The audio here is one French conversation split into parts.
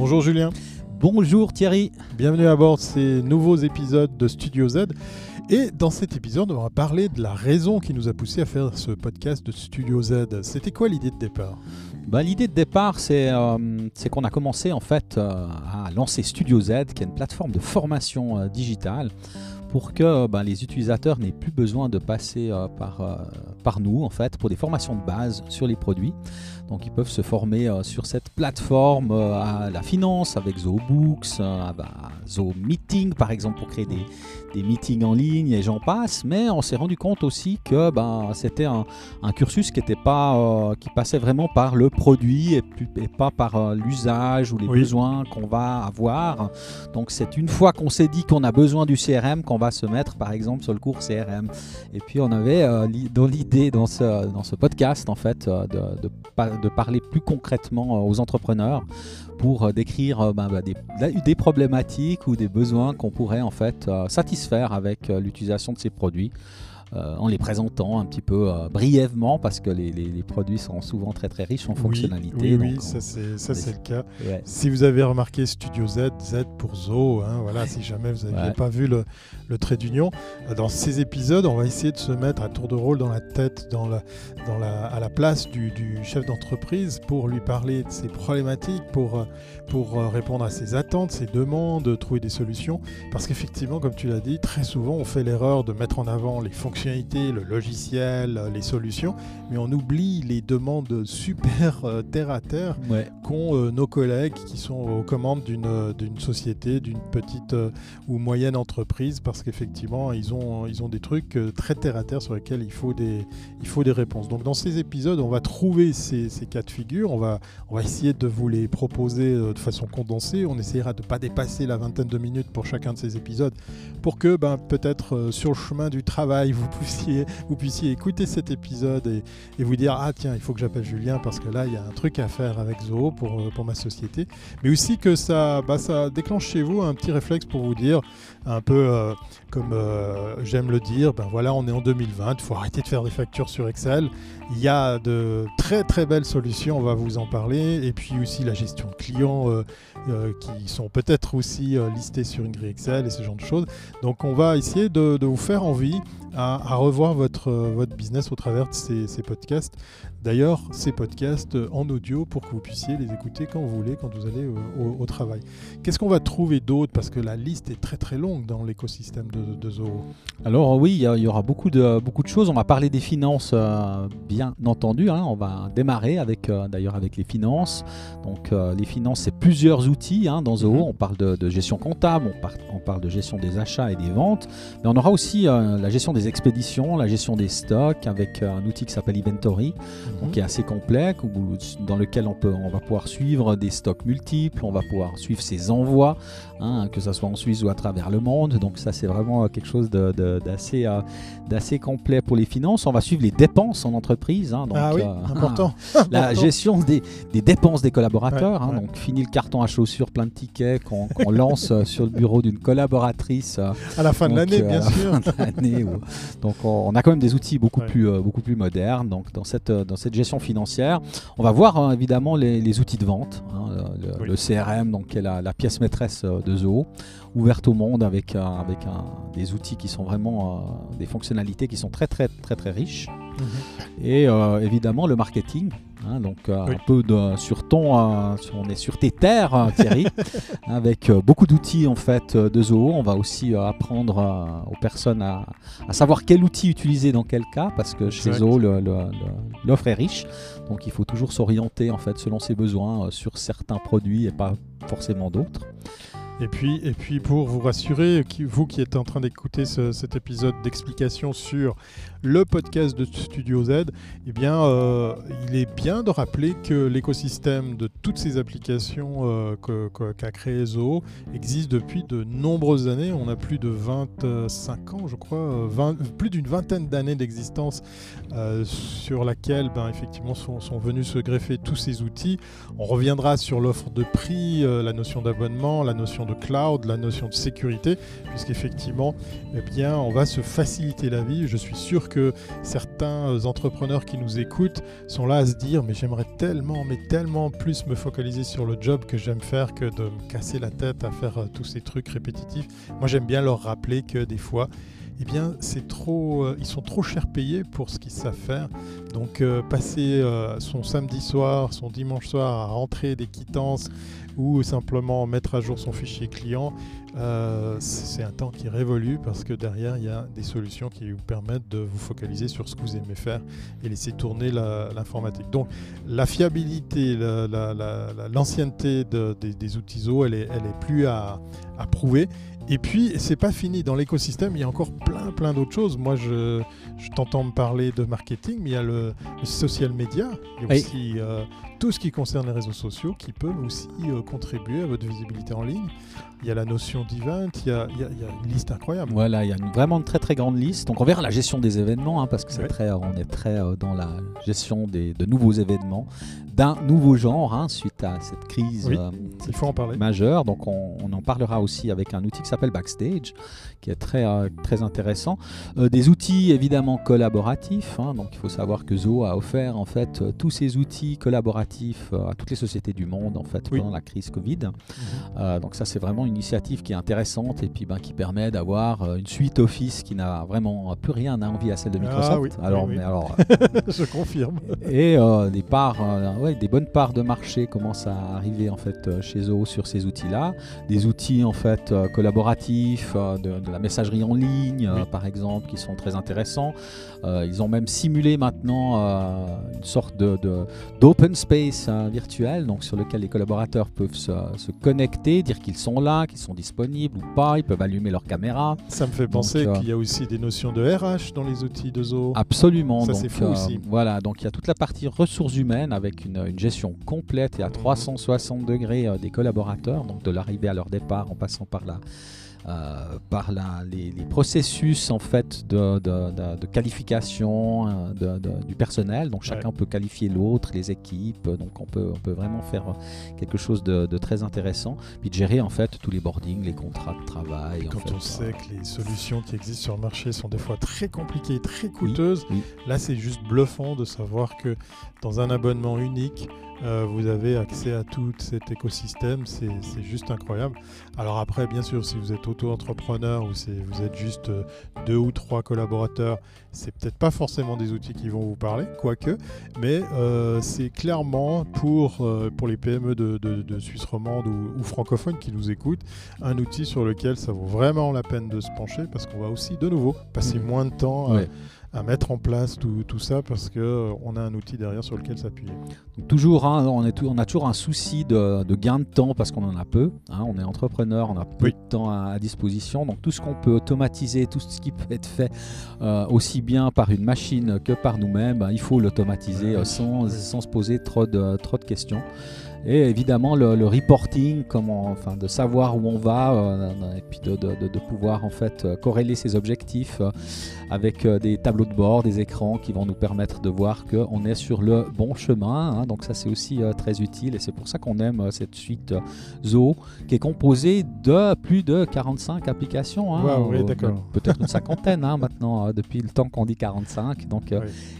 Bonjour Julien. Bonjour Thierry. Bienvenue à bord de ces nouveaux épisodes de Studio Z. Et dans cet épisode, on va parler de la raison qui nous a poussé à faire ce podcast de Studio Z. C'était quoi l'idée de départ? Bah, L'idée de départ, euh, c'est qu'on a commencé en fait euh, à lancer Studio Z, qui est une plateforme de formation euh, digitale pour que ben, les utilisateurs n'aient plus besoin de passer par, par nous en fait pour des formations de base sur les produits. Donc ils peuvent se former euh, sur cette plateforme euh, à la finance avec ZooBooks, euh, Zoo Meeting par exemple pour créer des, des meetings en ligne et j'en passe. Mais on s'est rendu compte aussi que ben, c'était un, cursus qui, pas, qui passait vraiment par le produit et, pas par l'usage ou les besoins qu'on va avoir. Donc c'est une fois qu'on s'est dit qu'on a besoin du CRM qu'on va se mettre par exemple sur le cours CRM. Et puis on avait dans l'idée dans ce, dans ce podcast en fait de, de, de parler plus concrètement euh, aux entrepreneurs pour euh, décrire euh, bah, bah, des, problématiques ou des besoins qu'on pourrait en fait satisfaire avec l'utilisation de ces produits. Euh, en les présentant un petit peu euh, brièvement parce que les, produits sont souvent très très riches en fonctionnalités. Oui, oui, ça c'est le cas. Si vous avez remarqué Studio Z, Z pour Zo, hein, voilà, si jamais vous n'aviez pas vu le, trait d'union, euh, dans ces épisodes, on va essayer de se mettre à tour de rôle dans la tête, dans la, dans la, à la place du, chef d'entreprise pour lui parler de ses problématiques, pour, pour répondre à ses attentes, ses demandes, trouver des solutions. Parce qu'effectivement, comme tu l'as dit, très souvent on fait l'erreur de mettre en avant les fonctions le logiciel, les solutions, mais on oublie les demandes super euh, terre à terre qu'ont euh, nos collègues qui sont aux commandes d'une euh, société, d'une petite ou moyenne entreprise, parce qu'effectivement, ils ont, ils ont des trucs très terre à terre sur lesquels il faut des, il faut des réponses. Donc dans ces épisodes, on va trouver ces, ces cas de figure, on va, on va essayer de vous les proposer de façon condensée, on essaiera de ne pas dépasser la vingtaine de minutes pour chacun de ces épisodes, pour que ben, peut-être sur le chemin du travail, vous puissiez, vous puissiez écouter cet épisode et, et, vous dire Ah, tiens, il faut que j'appelle Julien parce que là, il y a un truc à faire avec Zoho pour, euh, pour ma société. Mais aussi que ça, bah, ça déclenche chez vous un petit réflexe pour vous dire, un peu euh, comme euh, j'aime le dire, ben voilà, on est en 2020, il faut arrêter de faire des factures sur Excel. Il y a de très très belles solutions, on va vous en parler. Et puis aussi la gestion de clients qui sont peut-être aussi listés sur une grille Excel et ce genre de choses. Donc on va essayer de, de vous faire envie à, revoir votre, votre business au travers de ces, ces podcasts. D'ailleurs, ces podcasts en audio pour que vous puissiez les écouter quand vous voulez, quand vous allez au, travail. Qu'est-ce qu'on va trouver d'autre? Parce que la liste est très très longue dans l'écosystème de, de, Zoho. Alors oui, il y, aura beaucoup de, beaucoup de choses. On va parler des finances, euh, bien entendu. Hein. On va démarrer avec euh, d'ailleurs avec les finances. Donc euh, les finances, c'est plusieurs outils hein, dans Zoho. Mhm. On parle de, gestion comptable, on, on, parle de gestion des achats et des ventes. Mais on aura aussi la gestion des expéditions, la gestion des stocks avec un outil qui s'appelle Inventory qui est assez complet, dans lequel on, peut, on va pouvoir suivre des stocks multiples, on va pouvoir suivre ses envois, hein, que ce soit en Suisse ou à travers le monde. Donc ça, c'est vraiment quelque chose d'assez euh, complet pour les finances. On va suivre les dépenses en entreprise. Hein, donc, ah oui, euh, important. la gestion des, des, dépenses des collaborateurs. Hein, donc fini le carton à chaussures, plein de tickets qu'on lance euh, sur le bureau d'une collaboratrice. à la fin de l'année, bien sûr. Donc on, a quand même des outils beaucoup, plus, beaucoup plus modernes. Donc dans cette, dans cette gestion financière. On va voir hein, évidemment les, outils de vente, hein, le, CRM, donc, qui est la, pièce maîtresse euh, de Zoho, ouverte au monde avec, euh, avec des outils qui sont vraiment euh, des fonctionnalités qui sont très très très très riches. Mhm. Et évidemment le marketing, hein, donc un peu de, sur ton, on est sur tes terres, Thierry, avec beaucoup d'outils en fait de Zoho. On va aussi apprendre aux personnes à, savoir quel outil utiliser dans quel cas, parce que chez Zoho l'offre est riche, donc il faut toujours s'orienter en fait selon ses besoins sur certains produits et pas forcément d'autres. Et puis, et puis pour vous rassurer, vous qui êtes en train d'écouter cet épisode d'explication sur le podcast de Studio Z, eh bien, euh, il est bien de rappeler que l'écosystème de toutes ces applications euh, qu'a créé Zoho existe depuis de nombreuses années. On a plus de 25 ans, je crois, 20, plus d'une vingtaine d'années d'existence euh, sur laquelle, ben, effectivement, sont, sont, venus se greffer tous ces outils. On reviendra sur l'offre de prix, la notion d'abonnement, la notion de cloud, la notion de sécurité, puisqu'effectivement, eh bien, on va se faciliter la vie. Je suis sûr que certains entrepreneurs qui nous écoutent sont là à se dire, mais j'aimerais tellement, mais tellement plus me focaliser sur le job que j'aime faire que de me casser la tête à faire euh, tous ces trucs répétitifs. Moi, j'aime bien leur rappeler que des fois, eh bien, c'est trop, euh, ils sont trop cher payés pour ce qu'ils savent faire. Donc, euh, passer son samedi soir, son dimanche soir à rentrer des quittances ou simplement mettre à jour son fichier client, c'est un temps qui révolue parce que derrière, il y a des solutions qui vous permettent de vous focaliser sur ce que vous aimez faire et laisser tourner l'informatique. Donc, la fiabilité, l'ancienneté des, outils ZO, elle est, elle est plus à, à prouver. Et puis, c'est pas fini. Dans l'écosystème, il y a encore plein, plein d'autres choses. Moi, je, je t'entends me parler de marketing, mais il y a le, social media. Il y a aussi euh, tout ce qui concerne les réseaux sociaux qui peuvent aussi euh, contribuer à votre visibilité en ligne. Il y a la notion d'event, il, y a, une liste incroyable. Voilà, il y a une, vraiment une très très grande liste. Donc on verra la gestion des événements, hein, parce que c'est très, on est très euh, dans la gestion des, de nouveaux événements, d'un nouveau genre, hein, suite à cette crise il faut en parler. majeure. Donc on, on, en parlera aussi avec un outil qui s'appelle Backstage, qui est très, très intéressant. des outils évidemment collaboratifs. Hein. donc il faut savoir que Zo a offert en fait euh, tous ces outils collaboratifs euh, à toutes les sociétés du monde en fait pendant la crise Covid. Euh, donc ça c'est vraiment une initiative qui est intéressante et puis ben, qui permet d'avoir une suite Office qui n'a vraiment plus rien à envie à celle de ah Microsoft. alors, Mais alors je confirme. Et des parts, ouais, des bonnes parts de marché commencent à arriver en fait chez Zo sur ces outils-là. Des outils en fait collaboratifs, de, de, la messagerie en ligne par exemple, qui sont très intéressants. Euh, ils ont même simulé maintenant euh, une sorte d'open space hein, virtuel donc sur lequel les collaborateurs peuvent se, connecter, dire qu'ils sont là, qu'ils sont disponibles ou pas, ils peuvent allumer leur caméra. Ça me fait penser euh, qu'il y a aussi des notions de RH dans les outils de Zo. Absolument. Ça c'est fou aussi. Voilà, donc il y a toute la partie ressources humaines avec une, gestion complète et à 360 mhm. degrés des collaborateurs, donc de l'arrivée à leur départ en passant par là. Euh, par la, les, processus en fait de, de, qualification euh, du personnel. Donc chacun peut qualifier l'autre, les équipes. Donc on peut, on peut vraiment faire quelque chose de, très intéressant. Puis de gérer en fait tous les boardings, les contrats de travail. Quand on sait que les solutions qui existent sur le marché sont des fois très compliquées, très coûteuses, là c'est juste bluffant de savoir que dans un abonnement unique, euh, vous avez accès à tout cet écosystème, c'est juste incroyable. Alors après, bien sûr, si vous êtes auto-entrepreneur ou si vous êtes juste euh, deux ou trois collaborateurs, c'est peut-être pas forcément des outils qui vont vous parler, quoique, mais euh, c'est clairement pour, pour les PME de, Suisse romande ou, francophones qui nous écoutent, un outil sur lequel ça vaut vraiment la peine de se pencher parce qu'on va aussi de nouveau passer mmh. moins de temps à mettre en place tout, tout ça parce qu'on euh, on a un outil derrière sur lequel s'appuyer. Toujours, hein, on, est on a toujours un souci de, de gain de temps parce qu'on en a peu. Hein, on est entrepreneur, on a peu de temps à, disposition. Donc tout ce qu'on peut automatiser, tout ce qui peut être fait euh, aussi bien par une machine que par nous-mêmes, ben, il faut l'automatiser euh, sans, sans, se poser trop de, trop de questions. Et évidemment, le, reporting, comment, enfin, de savoir où on va, euh, et puis de, de, de, pouvoir en fait euh, corréler ses objectifs euh, avec des tableaux de bord, des écrans qui vont nous permettre de voir qu'on est sur le bon chemin. Hein. donc ça, c'est aussi très utile et c'est pour ça qu'on aime cette suite Zo qui est composée de plus de 45 applications. Hein, oui, Peut-être une cinquantaine hein, maintenant, depuis le temps qu'on dit 45. Donc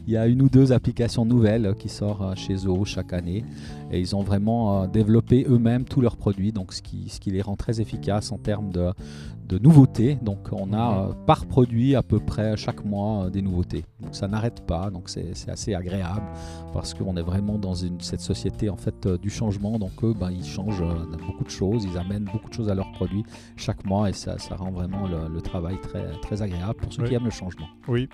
il y a une ou deux applications nouvelles qui sortent chez Zo chaque année et ils ont vraiment euh, développer eux-mêmes tous leurs produits, donc ce qui les rend très efficaces en termes de, de nouveautés. Donc on a mhm. euh, par produit à peu près chaque mois euh, des nouveautés. Donc ça n'arrête pas, donc c'est assez agréable parce qu'on est vraiment dans une, cette société en fait du changement. Donc eux, ben, ils changent beaucoup de choses, ils amènent beaucoup de choses à leurs produits chaque mois et ça, ça rend vraiment le, travail très, très agréable pour ceux qui aiment le changement. Oui,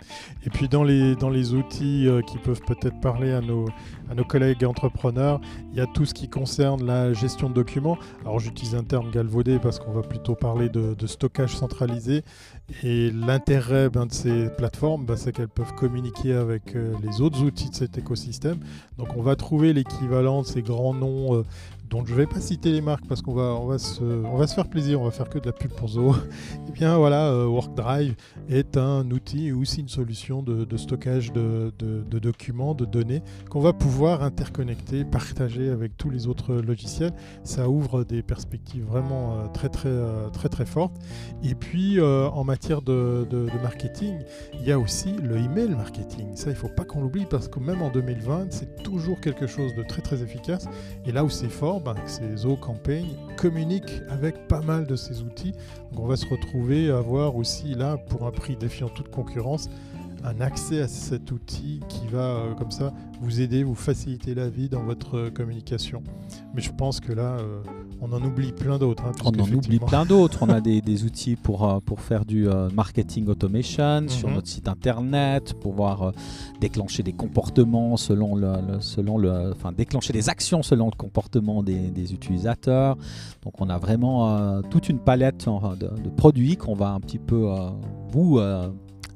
et puis dans les, dans les outils qui peuvent peut-être parler à nos, à nos collègues entrepreneurs, il y a tout ce qui concerne la gestion de documents. Alors j'utilise un terme galvaudé parce qu'on va plutôt parler de, stockage centralisé, Et l'intérêt ben, de ces plateformes, ben, c'est qu'elles peuvent communiquer avec les autres outils de cet écosystème. Donc on va trouver l'équivalent de ces grands noms dont je ne vais pas citer les marques parce qu'on va, se faire plaisir, on va faire que de la pub pour Zoho. Et eh bien voilà, euh, WorkDrive est un outil et aussi une solution de, stockage de, documents, de données qu'on va pouvoir interconnecter, partager avec tous les autres logiciels. Ça ouvre des perspectives vraiment euh, très très euh, très très fortes. Et puis en matière de, marketing, il y a aussi le email marketing. Ça, il ne faut pas qu'on l'oublie parce que même en 2020, c'est toujours quelque chose de très très efficace. Et là où c'est fort, ben, ces Zo Campaign communiquent avec pas mal de ces outils. Donc on va se retrouver à avoir aussi là, pour un prix défiant toute concurrence, un accès à cet outil qui va euh, comme ça vous aider, vous faciliter la vie dans votre euh, communication. Mais je pense que là, euh, on en oublie plein d'autres. Hein, on en oublie plein d'autres. on a des, outils pour, pour faire du marketing automation sur mhm. notre site internet, pour pouvoir déclencher des comportements selon le, selon le, enfin déclencher des actions selon le comportement des, utilisateurs. Donc on a vraiment toute une palette de, de produits qu'on va un petit peu vous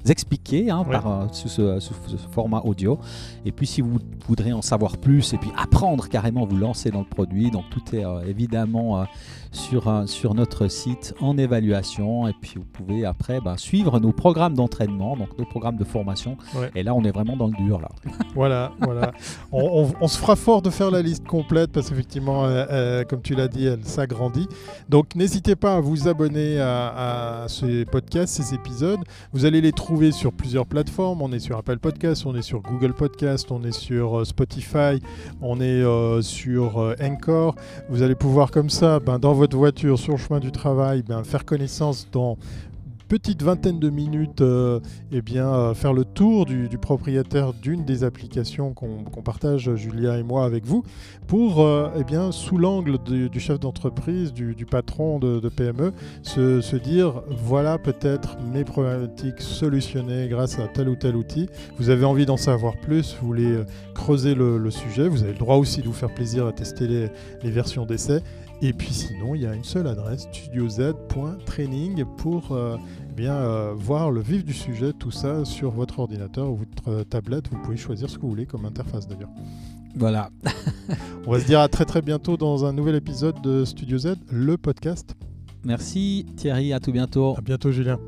expliquer hein, par, euh, sous, ce, format audio. Et puis si vous voudrez en savoir plus et puis apprendre carrément, vous lancer dans le produit. Donc tout est euh, évidemment euh, sur, sur notre site en évaluation. Et puis vous pouvez après bah, suivre nos programmes d'entraînement, donc nos programmes de formation. Et là, on est vraiment dans le dur. Là. Voilà, voilà. On, se fera fort de faire la liste complète parce qu'effectivement, comme tu l'as dit, elle s'agrandit. Donc n'hésitez pas à vous abonner à, à ces podcasts, ces épisodes. Vous allez les trouver sur plusieurs plateformes. On est sur Apple Podcast, on est sur Google Podcast, on est sur euh, Spotify, on est euh, sur euh, Encore. Vous allez pouvoir comme ça, ben, dans votre voiture, sur le chemin du travail, ben, faire connaissance dans petite vingtaine de minutes euh, eh bien, euh, faire le tour du, propriétaire d'une des applications qu'on partage, Julia et moi, avec vous, pour, euh, eh bien, sous l'angle du, chef d'entreprise, du, patron de, PME, se, dire, voilà peut-être mes problématiques solutionnées grâce à tel ou tel outil. Vous avez envie d'en savoir plus, vous voulez creuser le, sujet, vous avez le droit aussi de vous faire plaisir à tester les versions d'essai. Et puis sinon, il y a une seule adresse, studioz.training pour euh, bien euh, voir le vif du sujet, tout ça sur votre ordinateur ou votre tablette. Vous pouvez choisir ce que vous voulez comme interface d'ailleurs. Voilà. On va se dire à très très bientôt dans un nouvel épisode de Studio Z, le podcast. Merci Thierry, à tout bientôt. À bientôt Julien.